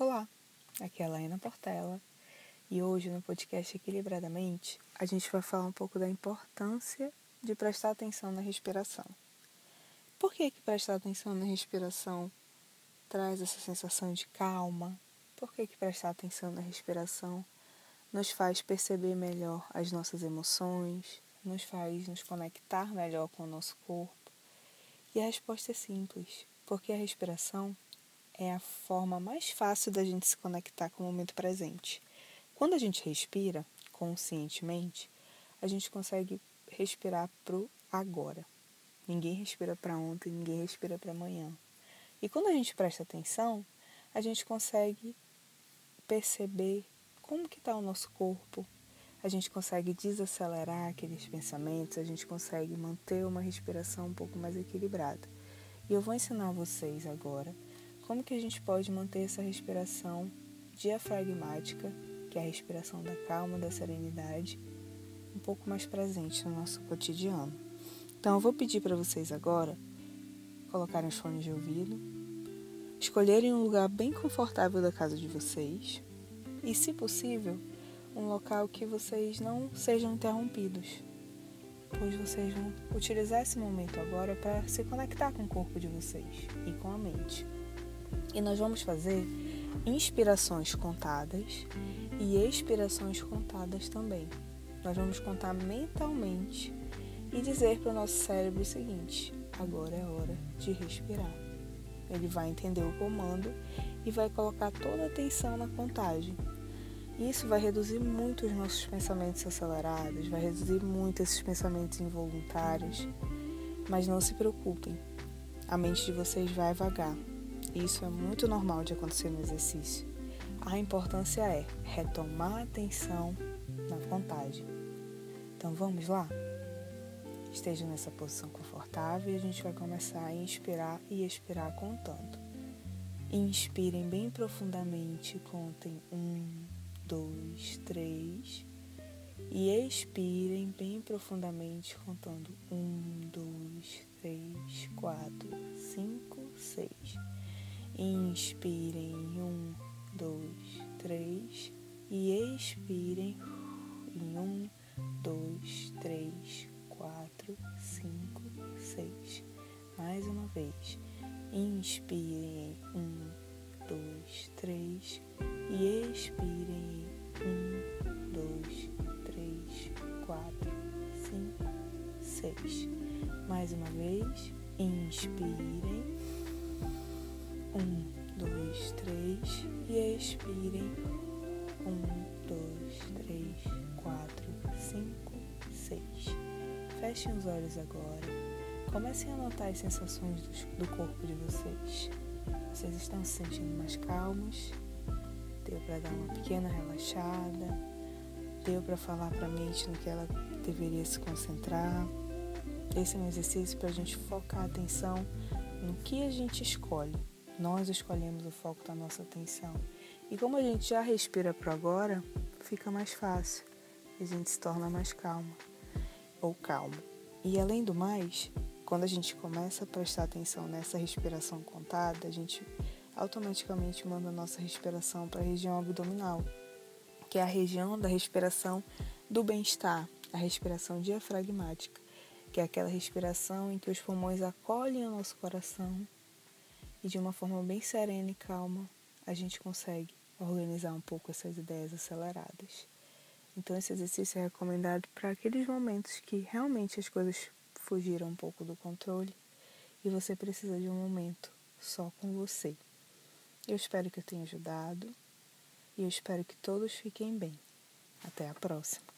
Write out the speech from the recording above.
Olá, aqui é a Laina Portela e hoje no podcast Equilibradamente a gente vai falar um pouco da importância de prestar atenção na respiração. Por que, que prestar atenção na respiração traz essa sensação de calma? Por que, que prestar atenção na respiração nos faz perceber melhor as nossas emoções, nos faz nos conectar melhor com o nosso corpo? E a resposta é simples, porque a respiração é a forma mais fácil da gente se conectar com o momento presente. Quando a gente respira conscientemente, a gente consegue respirar pro agora. Ninguém respira para ontem, ninguém respira para amanhã. E quando a gente presta atenção, a gente consegue perceber como que está o nosso corpo, a gente consegue desacelerar aqueles pensamentos, a gente consegue manter uma respiração um pouco mais equilibrada. E eu vou ensinar vocês agora como que a gente pode manter essa respiração diafragmática, que é a respiração da calma, da serenidade, um pouco mais presente no nosso cotidiano. Então eu vou pedir para vocês agora colocarem os fones de ouvido, escolherem um lugar bem confortável da casa de vocês e, se possível, um local que vocês não sejam interrompidos, pois vocês vão utilizar esse momento agora para se conectar com o corpo de vocês e com a mente. E nós vamos fazer inspirações contadas e expirações contadas também. Nós vamos contar mentalmente e dizer para o nosso cérebro o seguinte: agora é hora de respirar. Ele vai entender o comando e vai colocar toda a atenção na contagem. Isso vai reduzir muito os nossos pensamentos acelerados, vai reduzir muito esses pensamentos involuntários. Mas não se preocupem, a mente de vocês vai vagar. Isso é muito normal de acontecer no exercício. A importância é retomar a atenção na contagem. Então vamos lá? Esteja nessa posição confortável e a gente vai começar a inspirar e expirar contando. Inspirem bem profundamente, contem um, dois, três. E expirem bem profundamente, contando um, dois, três, quatro, cinco, seis. Inspirem um, dois, três e expirem em um, dois, três, quatro, cinco, seis. Mais uma vez. Inspirem em um, dois, três e expirem em um, dois, três, quatro, cinco, seis. Mais uma vez. Inspirem. Um, dois, três. E expirem. Um, dois, três, quatro, cinco, seis. Fechem os olhos agora. Comecem a notar as sensações do, do corpo de vocês. Vocês estão se sentindo mais calmos? Deu para dar uma pequena relaxada? Deu para falar para a mente no que ela deveria se concentrar? Esse é um exercício para a gente focar a atenção no que a gente escolhe. Nós escolhemos o foco da nossa atenção. E como a gente já respira para agora, fica mais fácil. A gente se torna mais calma ou calmo. E além do mais, quando a gente começa a prestar atenção nessa respiração contada, a gente automaticamente manda a nossa respiração para a região abdominal, que é a região da respiração do bem-estar, a respiração diafragmática, que é aquela respiração em que os pulmões acolhem o nosso coração e de uma forma bem serena e calma a gente consegue organizar um pouco essas ideias aceleradas. Então esse exercício é recomendado para aqueles momentos que realmente as coisas fugiram um pouco do controle e você precisa de um momento só com você. Eu espero que eu tenha ajudado e eu espero que todos fiquem bem. Até a próxima.